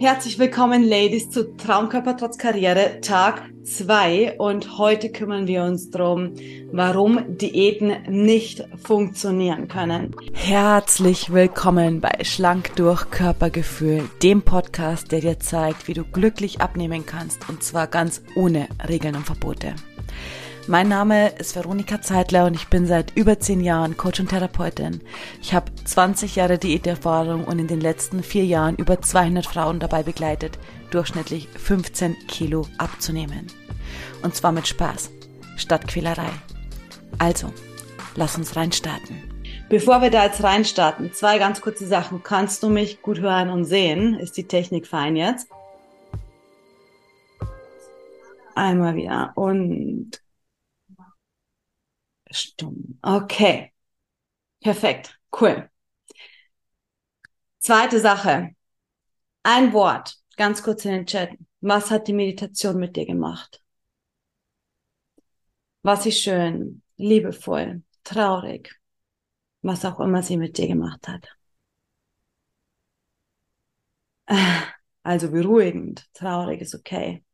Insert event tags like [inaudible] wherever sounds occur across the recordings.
Herzlich willkommen, Ladies, zu Traumkörper trotz Karriere, Tag 2. Und heute kümmern wir uns darum, warum Diäten nicht funktionieren können. Herzlich willkommen bei Schlank durch Körpergefühl, dem Podcast, der dir zeigt, wie du glücklich abnehmen kannst. Und zwar ganz ohne Regeln und Verbote. Mein Name ist Veronika Zeitler und ich bin seit über zehn Jahren Coach und Therapeutin. Ich habe 20 Jahre Diäterfahrung und in den letzten vier Jahren über 200 Frauen dabei begleitet, durchschnittlich 15 Kilo abzunehmen. Und zwar mit Spaß, statt Quälerei. Also, lass uns reinstarten. Bevor wir da jetzt reinstarten, zwei ganz kurze Sachen. Kannst du mich gut hören und sehen? Ist die Technik fein jetzt? Einmal wieder. Und Stumm. Okay. Perfekt. Cool. Zweite Sache. Ein Wort. Ganz kurz in den Chat. Was hat die Meditation mit dir gemacht? Was ist schön, liebevoll, traurig, was auch immer sie mit dir gemacht hat. Also beruhigend, traurig ist okay.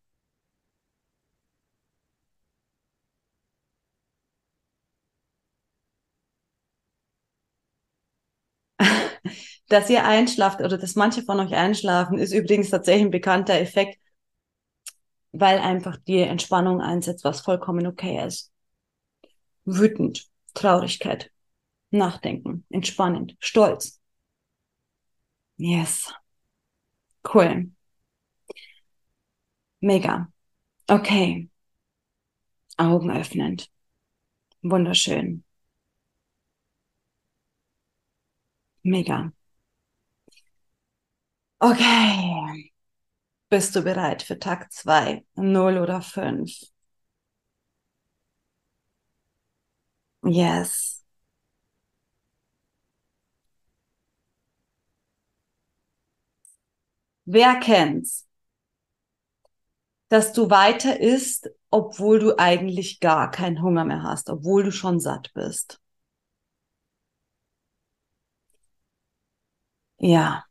Dass ihr einschlaft oder dass manche von euch einschlafen, ist übrigens tatsächlich ein bekannter Effekt, weil einfach die Entspannung einsetzt, was vollkommen okay ist. Wütend, Traurigkeit, Nachdenken, entspannend, Stolz. Yes. Cool. Mega. Okay. Augen öffnend. Wunderschön. Mega. Okay. Bist du bereit für Tag 2? 0 oder 5? Yes. Wer kennt's? Dass du weiter isst, obwohl du eigentlich gar keinen Hunger mehr hast, obwohl du schon satt bist. Ja.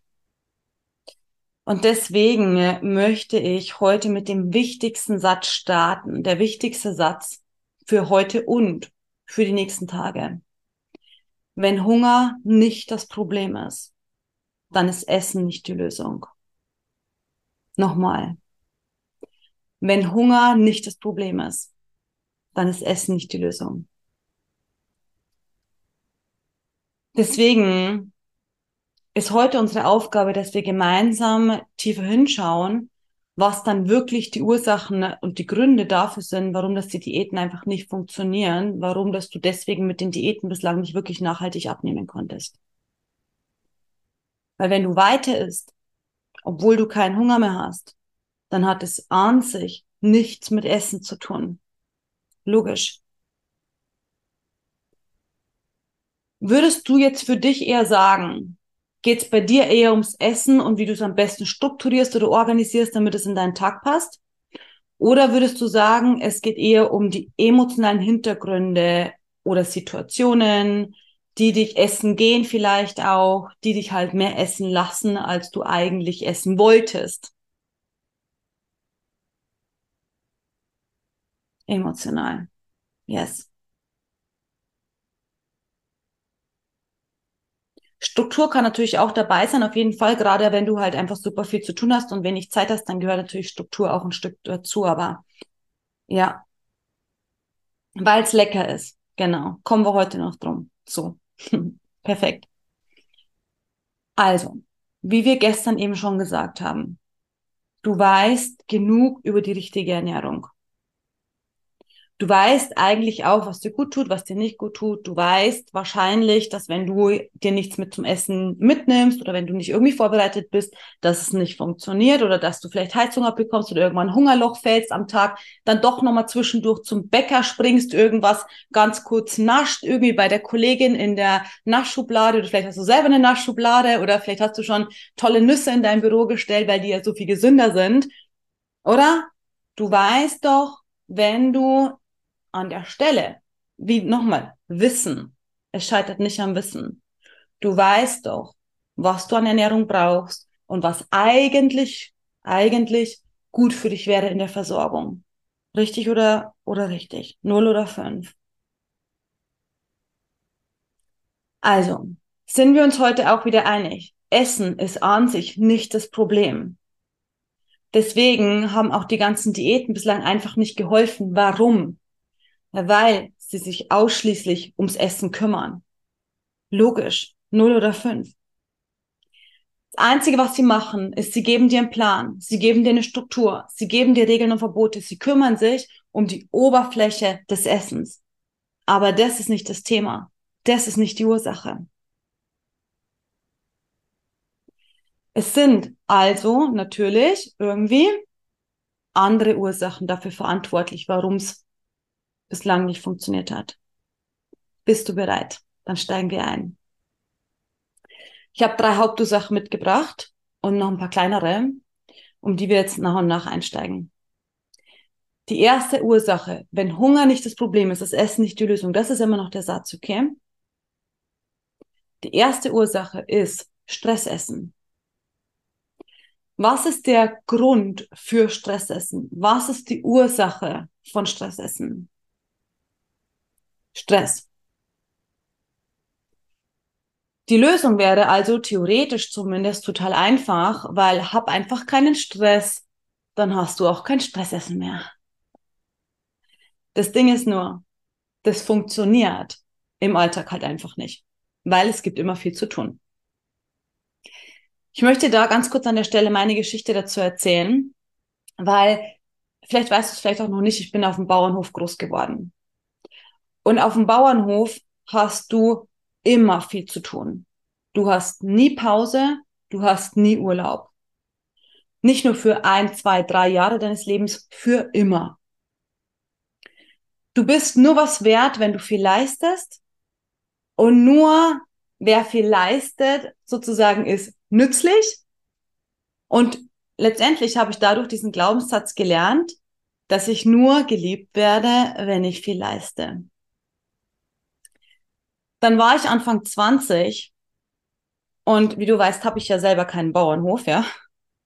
Und deswegen äh, möchte ich heute mit dem wichtigsten Satz starten. Der wichtigste Satz für heute und für die nächsten Tage. Wenn Hunger nicht das Problem ist, dann ist Essen nicht die Lösung. Nochmal. Wenn Hunger nicht das Problem ist, dann ist Essen nicht die Lösung. Deswegen ist heute unsere Aufgabe, dass wir gemeinsam tiefer hinschauen, was dann wirklich die Ursachen und die Gründe dafür sind, warum das die Diäten einfach nicht funktionieren, warum dass du deswegen mit den Diäten bislang nicht wirklich nachhaltig abnehmen konntest. Weil wenn du weiter isst, obwohl du keinen Hunger mehr hast, dann hat es an sich nichts mit Essen zu tun. Logisch. Würdest du jetzt für dich eher sagen, Geht es bei dir eher ums Essen und wie du es am besten strukturierst oder organisierst, damit es in deinen Tag passt? Oder würdest du sagen, es geht eher um die emotionalen Hintergründe oder Situationen, die dich essen gehen vielleicht auch, die dich halt mehr essen lassen, als du eigentlich essen wolltest? Emotional. Yes. Struktur kann natürlich auch dabei sein, auf jeden Fall, gerade wenn du halt einfach super viel zu tun hast und wenig Zeit hast, dann gehört natürlich Struktur auch ein Stück dazu, aber ja, weil es lecker ist, genau, kommen wir heute noch drum. So, [laughs] perfekt. Also, wie wir gestern eben schon gesagt haben, du weißt genug über die richtige Ernährung. Du weißt eigentlich auch, was dir gut tut, was dir nicht gut tut. Du weißt wahrscheinlich, dass wenn du dir nichts mit zum Essen mitnimmst oder wenn du nicht irgendwie vorbereitet bist, dass es nicht funktioniert oder dass du vielleicht Heizung abbekommst oder irgendwann Hungerloch fällst am Tag, dann doch nochmal zwischendurch zum Bäcker springst, irgendwas ganz kurz nascht, irgendwie bei der Kollegin in der Naschschublade oder vielleicht hast du selber eine Naschschublade oder vielleicht hast du schon tolle Nüsse in dein Büro gestellt, weil die ja so viel gesünder sind. Oder? Du weißt doch, wenn du an der Stelle, wie nochmal, Wissen. Es scheitert nicht am Wissen. Du weißt doch, was du an Ernährung brauchst. und was eigentlich, eigentlich gut für dich wäre in der Versorgung. Richtig oder, oder richtig? Null oder fünf? Also, sind wir uns heute auch wieder einig? Essen ist an sich nicht das Problem. Deswegen haben auch die ganzen Diäten bislang einfach nicht geholfen. Warum? Weil sie sich ausschließlich ums Essen kümmern. Logisch. Null oder fünf. Das Einzige, was sie machen, ist, sie geben dir einen Plan, sie geben dir eine Struktur, sie geben dir Regeln und Verbote, sie kümmern sich um die Oberfläche des Essens. Aber das ist nicht das Thema. Das ist nicht die Ursache. Es sind also natürlich irgendwie andere Ursachen dafür verantwortlich, warum es bislang nicht funktioniert hat. Bist du bereit? Dann steigen wir ein. Ich habe drei Hauptursachen mitgebracht und noch ein paar kleinere, um die wir jetzt nach und nach einsteigen. Die erste Ursache, wenn Hunger nicht das Problem ist, das Essen nicht die Lösung, das ist immer noch der Satz, okay? Die erste Ursache ist Stressessen. Was ist der Grund für Stressessen? Was ist die Ursache von Stressessen? Stress. Die Lösung wäre also theoretisch zumindest total einfach, weil hab einfach keinen Stress, dann hast du auch kein Stressessen mehr. Das Ding ist nur, das funktioniert im Alltag halt einfach nicht, weil es gibt immer viel zu tun. Ich möchte da ganz kurz an der Stelle meine Geschichte dazu erzählen, weil vielleicht weißt du es vielleicht auch noch nicht, ich bin auf dem Bauernhof groß geworden. Und auf dem Bauernhof hast du immer viel zu tun. Du hast nie Pause, du hast nie Urlaub. Nicht nur für ein, zwei, drei Jahre deines Lebens, für immer. Du bist nur was wert, wenn du viel leistest. Und nur wer viel leistet, sozusagen ist nützlich. Und letztendlich habe ich dadurch diesen Glaubenssatz gelernt, dass ich nur geliebt werde, wenn ich viel leiste. Dann war ich Anfang 20 und wie du weißt, habe ich ja selber keinen Bauernhof, ja.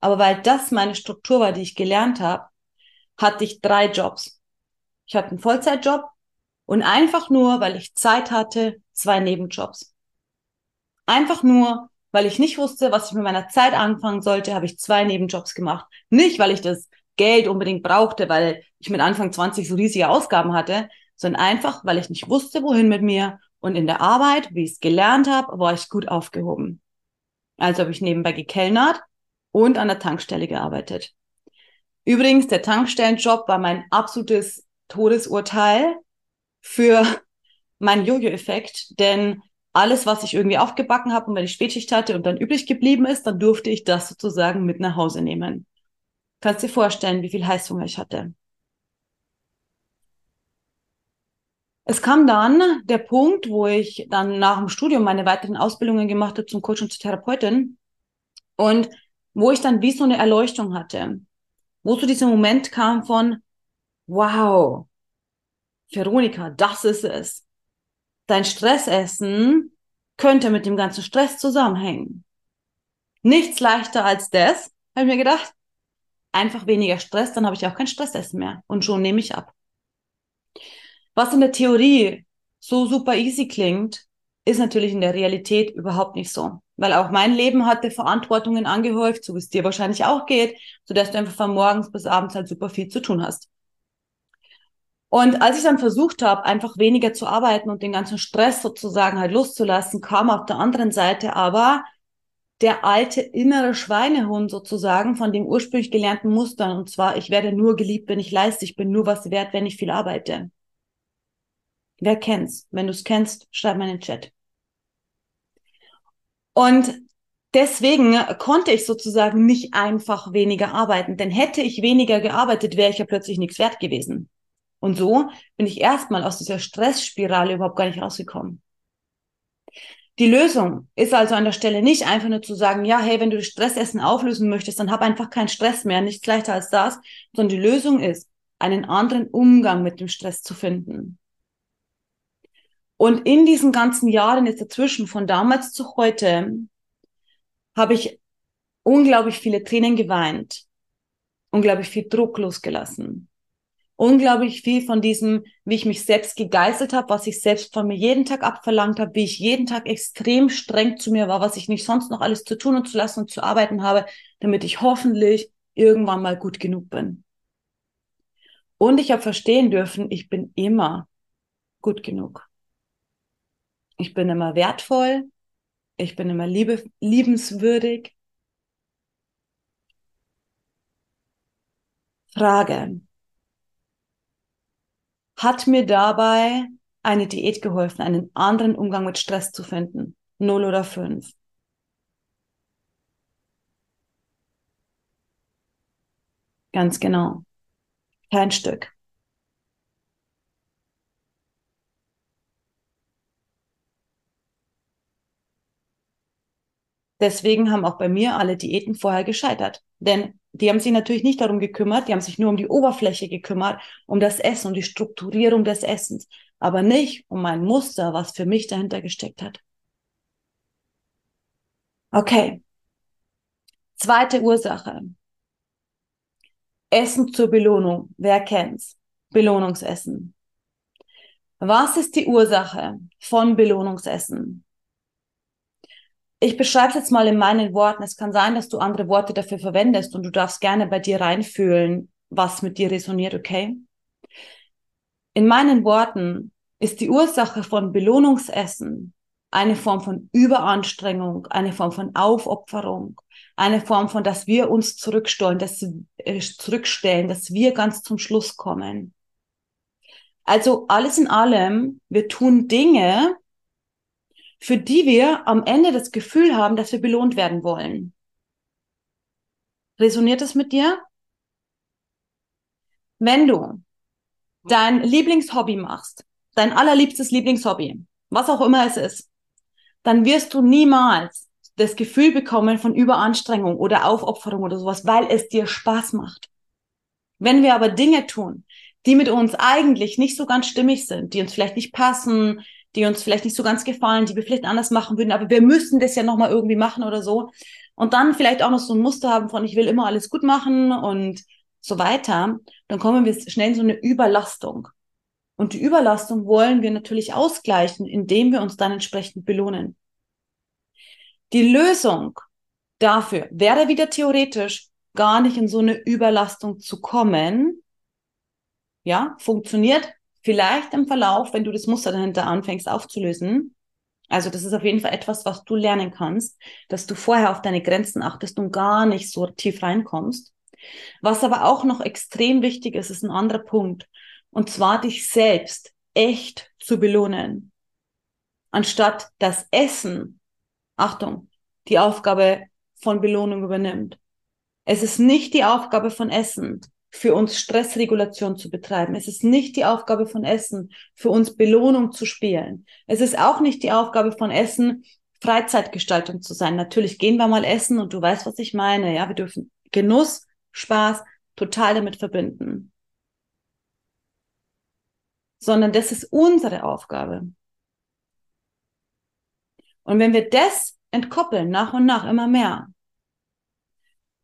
Aber weil das meine Struktur war, die ich gelernt habe, hatte ich drei Jobs. Ich hatte einen Vollzeitjob und einfach nur, weil ich Zeit hatte, zwei Nebenjobs. Einfach nur, weil ich nicht wusste, was ich mit meiner Zeit anfangen sollte, habe ich zwei Nebenjobs gemacht. Nicht, weil ich das Geld unbedingt brauchte, weil ich mit Anfang 20 so riesige Ausgaben hatte, sondern einfach, weil ich nicht wusste, wohin mit mir. Und in der Arbeit, wie ich es gelernt habe, war ich gut aufgehoben. Also habe ich nebenbei gekellnert und an der Tankstelle gearbeitet. Übrigens, der Tankstellenjob war mein absolutes Todesurteil für [laughs] meinen Jojo-Effekt, denn alles, was ich irgendwie aufgebacken habe und wenn ich Spätschicht hatte und dann übrig geblieben ist, dann durfte ich das sozusagen mit nach Hause nehmen. Kannst dir vorstellen, wie viel Heißhunger ich hatte. Es kam dann der Punkt, wo ich dann nach dem Studium meine weiteren Ausbildungen gemacht habe zum Coach und zur Therapeutin und wo ich dann wie so eine Erleuchtung hatte, wo so dieser Moment kam von, wow, Veronika, das ist es dein Stressessen könnte mit dem ganzen Stress zusammenhängen. Nichts leichter als das, habe ich mir gedacht. Einfach weniger Stress, dann habe ich auch kein Stressessen mehr und schon nehme ich ab. Was in der Theorie so super easy klingt, ist natürlich in der Realität überhaupt nicht so. Weil auch mein Leben hatte Verantwortungen angehäuft, so wie es dir wahrscheinlich auch geht, sodass du einfach von morgens bis abends halt super viel zu tun hast. Und als ich dann versucht habe, einfach weniger zu arbeiten und den ganzen Stress sozusagen halt loszulassen, kam auf der anderen Seite aber der alte innere Schweinehund sozusagen von dem ursprünglich gelernten Mustern. Und zwar, ich werde nur geliebt, wenn ich leiste. Ich bin nur was wert, wenn ich viel arbeite. Wer kennt's? Wenn du es kennst, schreib mal in den Chat. Und deswegen konnte ich sozusagen nicht einfach weniger arbeiten. Denn hätte ich weniger gearbeitet, wäre ich ja plötzlich nichts wert gewesen. Und so bin ich erstmal aus dieser Stressspirale überhaupt gar nicht rausgekommen. Die Lösung ist also an der Stelle nicht einfach nur zu sagen, ja, hey, wenn du das Stressessen auflösen möchtest, dann hab einfach keinen Stress mehr, nichts leichter als das, sondern die Lösung ist, einen anderen Umgang mit dem Stress zu finden. Und in diesen ganzen Jahren jetzt dazwischen, von damals zu heute, habe ich unglaublich viele Tränen geweint, unglaublich viel Druck losgelassen, unglaublich viel von diesem, wie ich mich selbst gegeißelt habe, was ich selbst von mir jeden Tag abverlangt habe, wie ich jeden Tag extrem streng zu mir war, was ich nicht sonst noch alles zu tun und zu lassen und zu arbeiten habe, damit ich hoffentlich irgendwann mal gut genug bin. Und ich habe verstehen dürfen, ich bin immer gut genug. Ich bin immer wertvoll, ich bin immer liebe, liebenswürdig. Frage. Hat mir dabei eine Diät geholfen, einen anderen Umgang mit Stress zu finden? Null oder fünf? Ganz genau. Kein Stück. Deswegen haben auch bei mir alle Diäten vorher gescheitert. Denn die haben sich natürlich nicht darum gekümmert, die haben sich nur um die Oberfläche gekümmert, um das Essen, um die Strukturierung des Essens, aber nicht um mein Muster, was für mich dahinter gesteckt hat. Okay. Zweite Ursache. Essen zur Belohnung. Wer kennt's? Belohnungsessen. Was ist die Ursache von Belohnungsessen? Ich beschreibe es jetzt mal in meinen Worten. Es kann sein, dass du andere Worte dafür verwendest und du darfst gerne bei dir reinfühlen, was mit dir resoniert, okay? In meinen Worten ist die Ursache von Belohnungsessen eine Form von Überanstrengung, eine Form von Aufopferung, eine Form von, dass wir uns zurückstellen, dass, äh, zurückstellen, dass wir ganz zum Schluss kommen. Also alles in allem, wir tun Dinge, für die wir am Ende das Gefühl haben, dass wir belohnt werden wollen. Resoniert das mit dir? Wenn du dein Lieblingshobby machst, dein allerliebstes Lieblingshobby, was auch immer es ist, dann wirst du niemals das Gefühl bekommen von Überanstrengung oder Aufopferung oder sowas, weil es dir Spaß macht. Wenn wir aber Dinge tun, die mit uns eigentlich nicht so ganz stimmig sind, die uns vielleicht nicht passen, die uns vielleicht nicht so ganz gefallen, die wir vielleicht anders machen würden, aber wir müssen das ja nochmal irgendwie machen oder so. Und dann vielleicht auch noch so ein Muster haben von, ich will immer alles gut machen und so weiter, dann kommen wir schnell in so eine Überlastung. Und die Überlastung wollen wir natürlich ausgleichen, indem wir uns dann entsprechend belohnen. Die Lösung dafür wäre wieder theoretisch gar nicht in so eine Überlastung zu kommen. Ja, funktioniert vielleicht im Verlauf, wenn du das Muster dahinter anfängst aufzulösen. Also das ist auf jeden Fall etwas, was du lernen kannst, dass du vorher auf deine Grenzen achtest und gar nicht so tief reinkommst. Was aber auch noch extrem wichtig ist, ist ein anderer Punkt. Und zwar dich selbst echt zu belohnen. Anstatt das Essen Achtung, die Aufgabe von Belohnung übernimmt. Es ist nicht die Aufgabe von Essen, für uns Stressregulation zu betreiben. Es ist nicht die Aufgabe von Essen, für uns Belohnung zu spielen. Es ist auch nicht die Aufgabe von Essen, Freizeitgestaltung zu sein. Natürlich gehen wir mal essen und du weißt, was ich meine. Ja, wir dürfen Genuss, Spaß total damit verbinden. Sondern das ist unsere Aufgabe. Und wenn wir das entkoppeln, nach und nach immer mehr,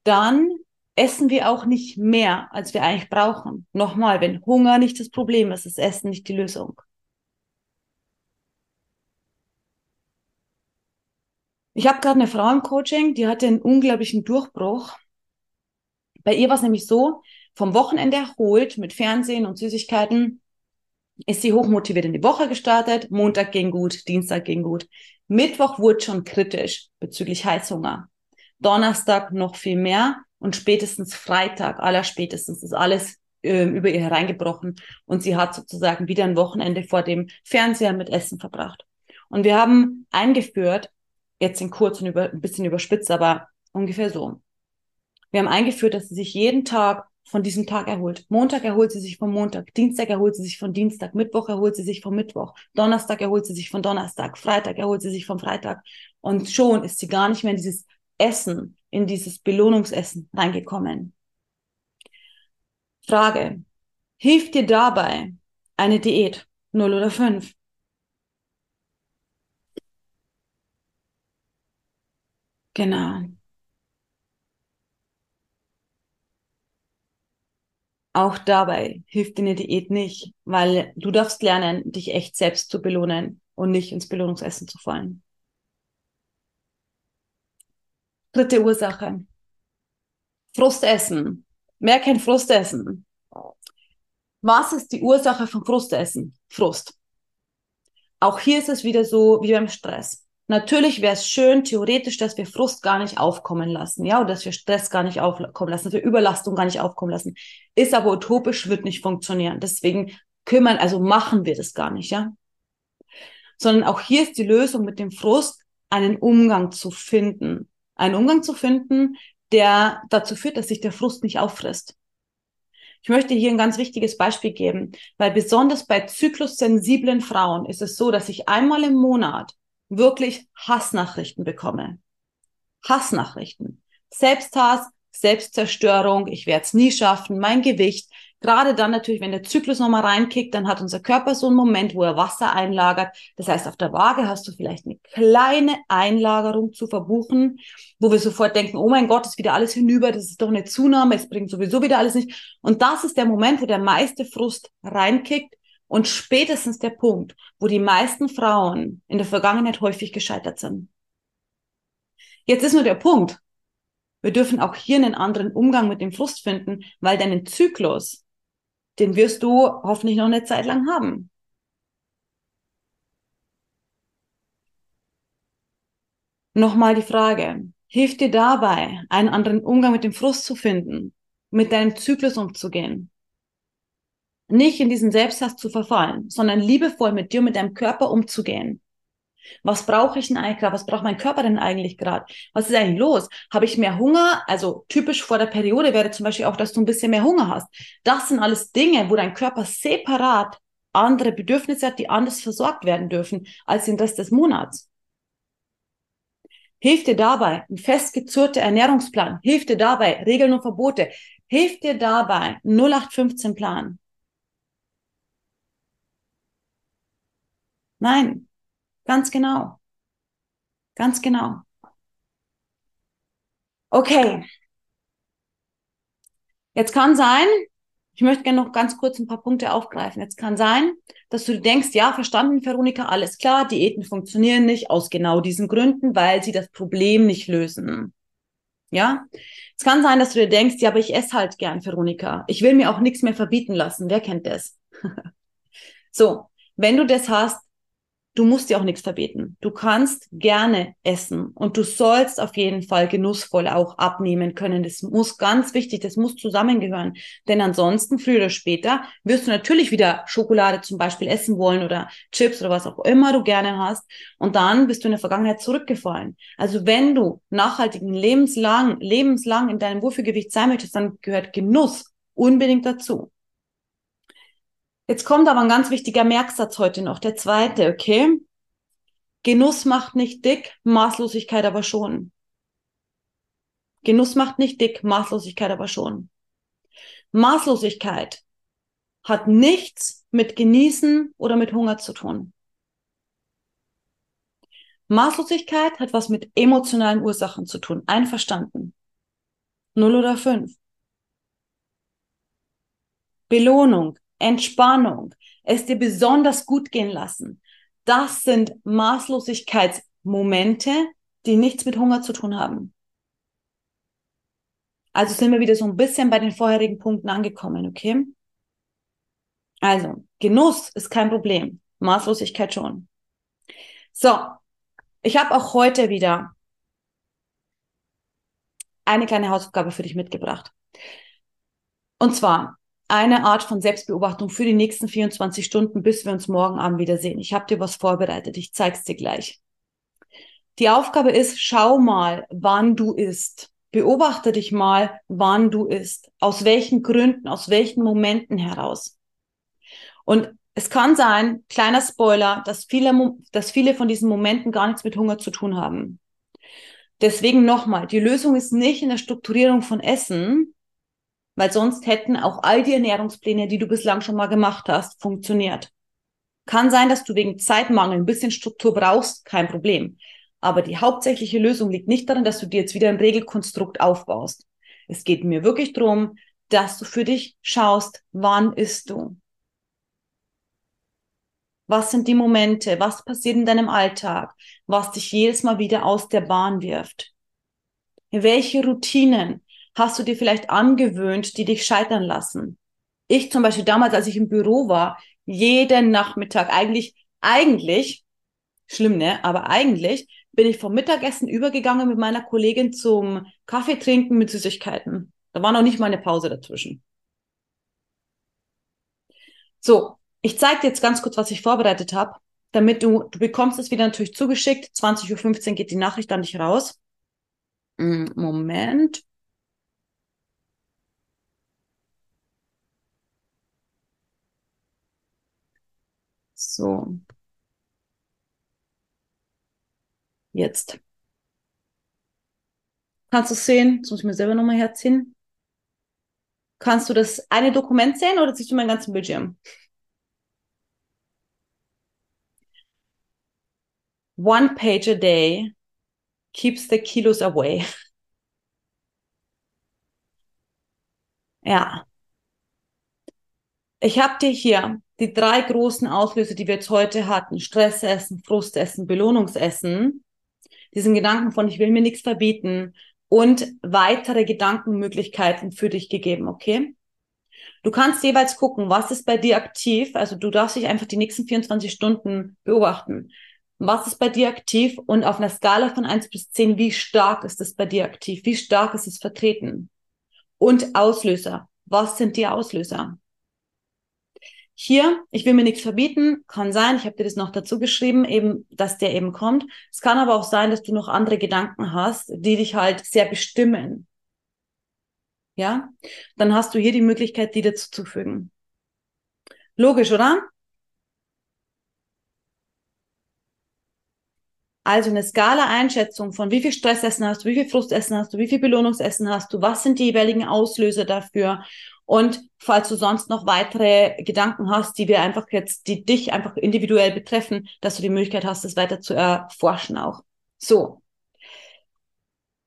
dann essen wir auch nicht mehr, als wir eigentlich brauchen. Nochmal, wenn Hunger nicht das Problem ist, ist Essen nicht die Lösung. Ich habe gerade eine Frau im Coaching, die hatte einen unglaublichen Durchbruch. Bei ihr war es nämlich so, vom Wochenende erholt mit Fernsehen und Süßigkeiten ist sie hochmotiviert in die Woche gestartet. Montag ging gut, Dienstag ging gut. Mittwoch wurde schon kritisch bezüglich Heißhunger. Donnerstag noch viel mehr und spätestens Freitag, aller spätestens ist alles äh, über ihr hereingebrochen und sie hat sozusagen wieder ein Wochenende vor dem Fernseher mit Essen verbracht. Und wir haben eingeführt, jetzt in kurz und über, ein bisschen überspitzt, aber ungefähr so. Wir haben eingeführt, dass sie sich jeden Tag von diesem Tag erholt. Montag erholt sie sich vom Montag, Dienstag erholt sie sich von Dienstag, Mittwoch erholt sie sich vom Mittwoch, Donnerstag erholt sie sich von Donnerstag, Freitag erholt sie sich vom Freitag. Und schon ist sie gar nicht mehr in dieses Essen, in dieses Belohnungsessen reingekommen. Frage. Hilft dir dabei eine Diät? Null oder fünf? Genau. Auch dabei hilft dir eine Diät nicht, weil du darfst lernen, dich echt selbst zu belohnen und nicht ins Belohnungsessen zu fallen. Dritte Ursache. Frustessen. Mehr kein Frustessen. Was ist die Ursache von Frustessen? Frust. Auch hier ist es wieder so wie beim Stress. Natürlich wäre es schön, theoretisch, dass wir Frust gar nicht aufkommen lassen, ja, oder dass wir Stress gar nicht aufkommen lassen, dass wir Überlastung gar nicht aufkommen lassen. Ist aber utopisch, wird nicht funktionieren. Deswegen kümmern, also machen wir das gar nicht, ja. Sondern auch hier ist die Lösung mit dem Frust, einen Umgang zu finden. Einen Umgang zu finden, der dazu führt, dass sich der Frust nicht auffrisst. Ich möchte hier ein ganz wichtiges Beispiel geben, weil besonders bei zyklussensiblen Frauen ist es so, dass ich einmal im Monat wirklich Hassnachrichten bekomme. Hassnachrichten. Selbsthass, Selbstzerstörung, ich werde es nie schaffen, mein Gewicht. Gerade dann natürlich, wenn der Zyklus nochmal reinkickt, dann hat unser Körper so einen Moment, wo er Wasser einlagert. Das heißt, auf der Waage hast du vielleicht eine kleine Einlagerung zu verbuchen, wo wir sofort denken, oh mein Gott, ist wieder alles hinüber, das ist doch eine Zunahme, es bringt sowieso wieder alles nicht. Und das ist der Moment, wo der meiste Frust reinkickt und spätestens der Punkt, wo die meisten Frauen in der Vergangenheit häufig gescheitert sind. Jetzt ist nur der Punkt. Wir dürfen auch hier einen anderen Umgang mit dem Frust finden, weil deinen Zyklus, den wirst du hoffentlich noch eine Zeit lang haben. Nochmal die Frage, hilft dir dabei, einen anderen Umgang mit dem Frust zu finden, mit deinem Zyklus umzugehen? nicht in diesen Selbsthass zu verfallen, sondern liebevoll mit dir, mit deinem Körper umzugehen. Was brauche ich denn eigentlich gerade? Was braucht mein Körper denn eigentlich gerade? Was ist eigentlich los? Habe ich mehr Hunger? Also typisch vor der Periode wäre zum Beispiel auch, dass du ein bisschen mehr Hunger hast. Das sind alles Dinge, wo dein Körper separat andere Bedürfnisse hat, die anders versorgt werden dürfen als den Rest des Monats. Hilft dir dabei ein festgezurrter Ernährungsplan? Hilft dir dabei Regeln und Verbote? Hilft dir dabei 0815 Plan? Nein, ganz genau. Ganz genau. Okay. Jetzt kann sein, ich möchte gerne noch ganz kurz ein paar Punkte aufgreifen. Jetzt kann sein, dass du denkst, ja, verstanden, Veronika, alles klar, Diäten funktionieren nicht aus genau diesen Gründen, weil sie das Problem nicht lösen. Ja? Es kann sein, dass du dir denkst, ja, aber ich esse halt gern, Veronika. Ich will mir auch nichts mehr verbieten lassen. Wer kennt das? [laughs] so, wenn du das hast, du musst dir auch nichts verbieten. Du kannst gerne essen und du sollst auf jeden Fall genussvoll auch abnehmen können. Das muss ganz wichtig, das muss zusammengehören. Denn ansonsten, früher oder später, wirst du natürlich wieder Schokolade zum Beispiel essen wollen oder Chips oder was auch immer du gerne hast. Und dann bist du in der Vergangenheit zurückgefallen. Also wenn du nachhaltigen lebenslang, lebenslang in deinem Wohlfühlgewicht sein möchtest, dann gehört Genuss unbedingt dazu. Jetzt kommt aber ein ganz wichtiger Merksatz heute noch, der zweite, okay? Genuss macht nicht dick, Maßlosigkeit aber schon. Genuss macht nicht dick, Maßlosigkeit aber schon. Maßlosigkeit hat nichts mit Genießen oder mit Hunger zu tun. Maßlosigkeit hat was mit emotionalen Ursachen zu tun. Einverstanden. Null oder fünf. Belohnung, Entspannung, es dir besonders gut gehen lassen. Das sind Maßlosigkeitsmomente, die nichts mit Hunger zu tun haben. Also sind wir wieder so ein bisschen bei den vorherigen Punkten angekommen, okay? Also, Genuss ist kein Problem, Maßlosigkeit schon. So, ich habe auch heute wieder eine kleine Hausaufgabe für dich mitgebracht. Und zwar, eine Art von Selbstbeobachtung für die nächsten 24 Stunden, bis wir uns morgen Abend wiedersehen. Ich habe dir was vorbereitet. Ich zeig's dir gleich. Die Aufgabe ist, schau mal, wann du isst. Beobachte dich mal, wann du isst. Aus welchen Gründen, aus welchen Momenten heraus. Und es kann sein, kleiner Spoiler, dass viele, dass viele von diesen Momenten gar nichts mit Hunger zu tun haben. Deswegen nochmal, die Lösung ist nicht in der Strukturierung von Essen, weil sonst hätten auch all die Ernährungspläne, die du bislang schon mal gemacht hast, funktioniert. Kann sein, dass du wegen Zeitmangel ein bisschen Struktur brauchst, kein Problem. Aber die hauptsächliche Lösung liegt nicht darin, dass du dir jetzt wieder ein Regelkonstrukt aufbaust. Es geht mir wirklich darum, dass du für dich schaust, wann isst du? Was sind die Momente? Was passiert in deinem Alltag, was dich jedes Mal wieder aus der Bahn wirft? Welche Routinen hast du dir vielleicht angewöhnt, die dich scheitern lassen? Ich zum Beispiel damals, als ich im Büro war, jeden Nachmittag, eigentlich, eigentlich, schlimm, ne? Aber eigentlich bin ich vom Mittagessen übergegangen mit meiner Kollegin zum Kaffee trinken mit Süßigkeiten. Da war noch nicht mal eine Pause dazwischen. So, ich zeige dir jetzt ganz kurz, was ich vorbereitet habe, damit du, du bekommst es wieder natürlich zugeschickt. 20.15 Uhr geht die Nachricht an dich raus. Mm, Moment. So. Jetzt. Kannst du es sehen? Jetzt muss ich mir selber nochmal herziehen. Kannst du das eine Dokument sehen oder siehst du meinen ganzen Bildschirm? One page a day keeps the kilos away. Ja. Ich habe dir hier die drei großen Auslöser, die wir jetzt heute hatten. Stressessen, Frustessen, Belohnungsessen. Diesen Gedanken von, ich will mir nichts verbieten und weitere Gedankenmöglichkeiten für dich gegeben, okay? Du kannst jeweils gucken, was ist bei dir aktiv. Also du darfst dich einfach die nächsten 24 Stunden beobachten. Was ist bei dir aktiv? Und auf einer Skala von eins bis zehn, wie stark ist es bei dir aktiv? Wie stark ist es vertreten? Und Auslöser. Was sind die Auslöser? Hier, ich will mir nichts verbieten, kann sein, ich habe dir das noch dazu geschrieben, eben, dass der eben kommt. Es kann aber auch sein, dass du noch andere Gedanken hast, die dich halt sehr bestimmen. Ja, dann hast du hier die Möglichkeit, die dazu zu fügen. Logisch, oder? Also eine Skala-Einschätzung von wie viel Stressessen hast du, wie viel Frustessen hast du, wie viel Belohnungsessen hast du, was sind die jeweiligen Auslöser dafür und falls du sonst noch weitere Gedanken hast, die wir einfach jetzt, die dich einfach individuell betreffen, dass du die Möglichkeit hast, das weiter zu erforschen auch. So.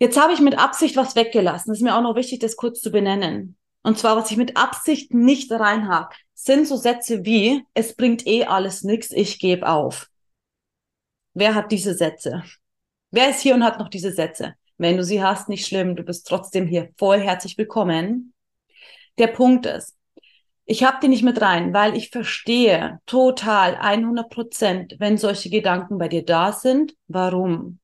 Jetzt habe ich mit Absicht was weggelassen. Das ist mir auch noch wichtig, das kurz zu benennen. Und zwar, was ich mit Absicht nicht rein habe, sind so Sätze wie, es bringt eh alles nichts, ich gebe auf. Wer hat diese Sätze? Wer ist hier und hat noch diese Sätze? Wenn du sie hast, nicht schlimm, du bist trotzdem hier voll herzlich willkommen. Der Punkt ist, ich habe die nicht mit rein, weil ich verstehe total 100 Prozent, wenn solche Gedanken bei dir da sind. Warum?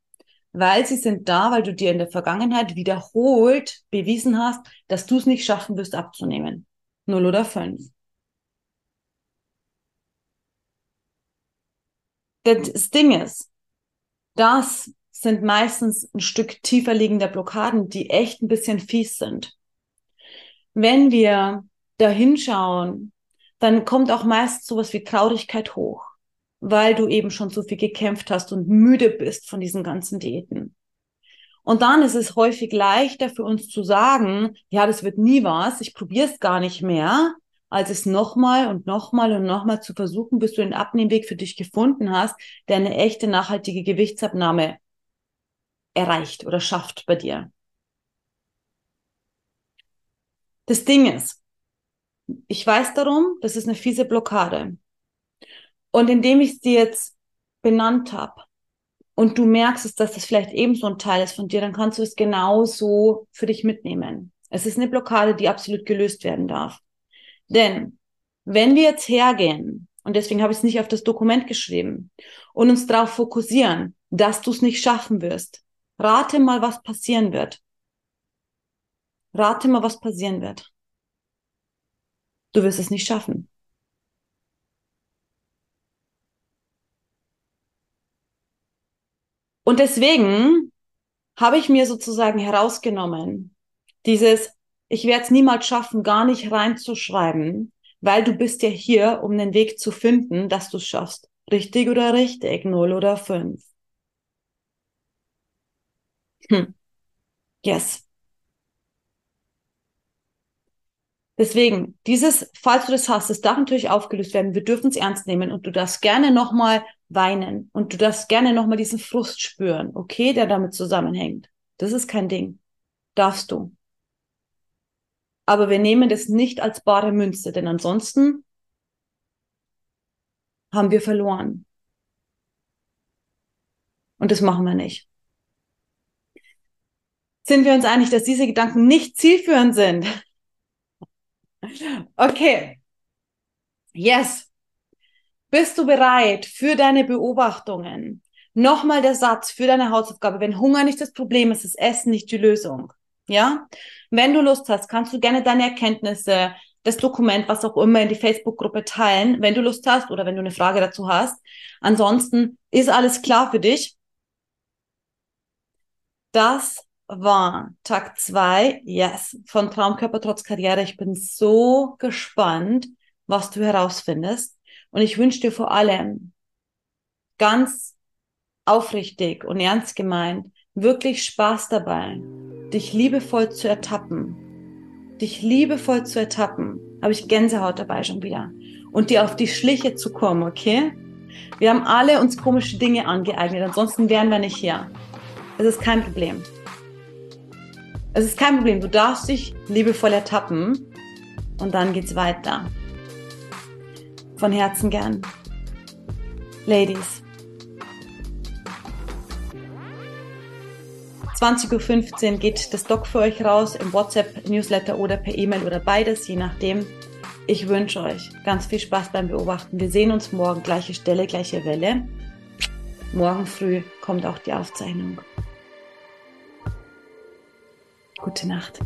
Weil sie sind da, weil du dir in der Vergangenheit wiederholt bewiesen hast, dass du es nicht schaffen wirst abzunehmen. Null oder fünf. Das Ding ist, das sind meistens ein Stück tiefer liegende Blockaden, die echt ein bisschen fies sind. Wenn wir da hinschauen, dann kommt auch meist sowas wie Traurigkeit hoch, weil du eben schon so viel gekämpft hast und müde bist von diesen ganzen Diäten. Und dann ist es häufig leichter für uns zu sagen, ja, das wird nie was, ich probiere es gar nicht mehr, als es nochmal und nochmal und nochmal zu versuchen, bis du den Abnehmweg für dich gefunden hast, der eine echte nachhaltige Gewichtsabnahme erreicht oder schafft bei dir. Das Ding ist, ich weiß darum, das ist eine fiese Blockade. Und indem ich dir jetzt benannt habe und du merkst, dass das vielleicht ebenso ein Teil ist von dir, dann kannst du es genauso für dich mitnehmen. Es ist eine Blockade, die absolut gelöst werden darf. Denn wenn wir jetzt hergehen, und deswegen habe ich es nicht auf das Dokument geschrieben, und uns darauf fokussieren, dass du es nicht schaffen wirst, rate mal, was passieren wird. Rate mal, was passieren wird. Du wirst es nicht schaffen. Und deswegen habe ich mir sozusagen herausgenommen, dieses ich werde es niemals schaffen, gar nicht reinzuschreiben, weil du bist ja hier, um den Weg zu finden, dass du es schaffst. Richtig oder richtig, null oder fünf. Hm. Yes. Deswegen, dieses, falls du das hast, das darf natürlich aufgelöst werden. Wir dürfen es ernst nehmen und du darfst gerne nochmal weinen und du darfst gerne nochmal diesen Frust spüren, okay, der damit zusammenhängt. Das ist kein Ding. Darfst du. Aber wir nehmen das nicht als bare Münze, denn ansonsten haben wir verloren. Und das machen wir nicht. Sind wir uns einig, dass diese Gedanken nicht zielführend sind? Okay. Yes. Bist du bereit für deine Beobachtungen? Nochmal der Satz für deine Hausaufgabe. Wenn Hunger nicht das Problem ist, ist Essen nicht die Lösung. Ja? Wenn du Lust hast, kannst du gerne deine Erkenntnisse, das Dokument, was auch immer in die Facebook-Gruppe teilen, wenn du Lust hast oder wenn du eine Frage dazu hast. Ansonsten ist alles klar für dich. Das war Tag zwei, yes, von Traumkörper trotz Karriere. Ich bin so gespannt, was du herausfindest. Und ich wünsche dir vor allem ganz aufrichtig und ernst gemeint wirklich Spaß dabei, dich liebevoll zu ertappen. Dich liebevoll zu ertappen. Habe ich Gänsehaut dabei schon wieder. Und dir auf die Schliche zu kommen, okay? Wir haben alle uns komische Dinge angeeignet, ansonsten wären wir nicht hier. Es ist kein Problem. Es ist kein Problem. Du darfst dich liebevoll ertappen und dann geht's weiter. Von Herzen gern. Ladies. 20.15 Uhr geht das Doc für euch raus im WhatsApp-Newsletter oder per E-Mail oder beides, je nachdem. Ich wünsche euch ganz viel Spaß beim Beobachten. Wir sehen uns morgen, gleiche Stelle, gleiche Welle. Morgen früh kommt auch die Aufzeichnung. Gute Nacht.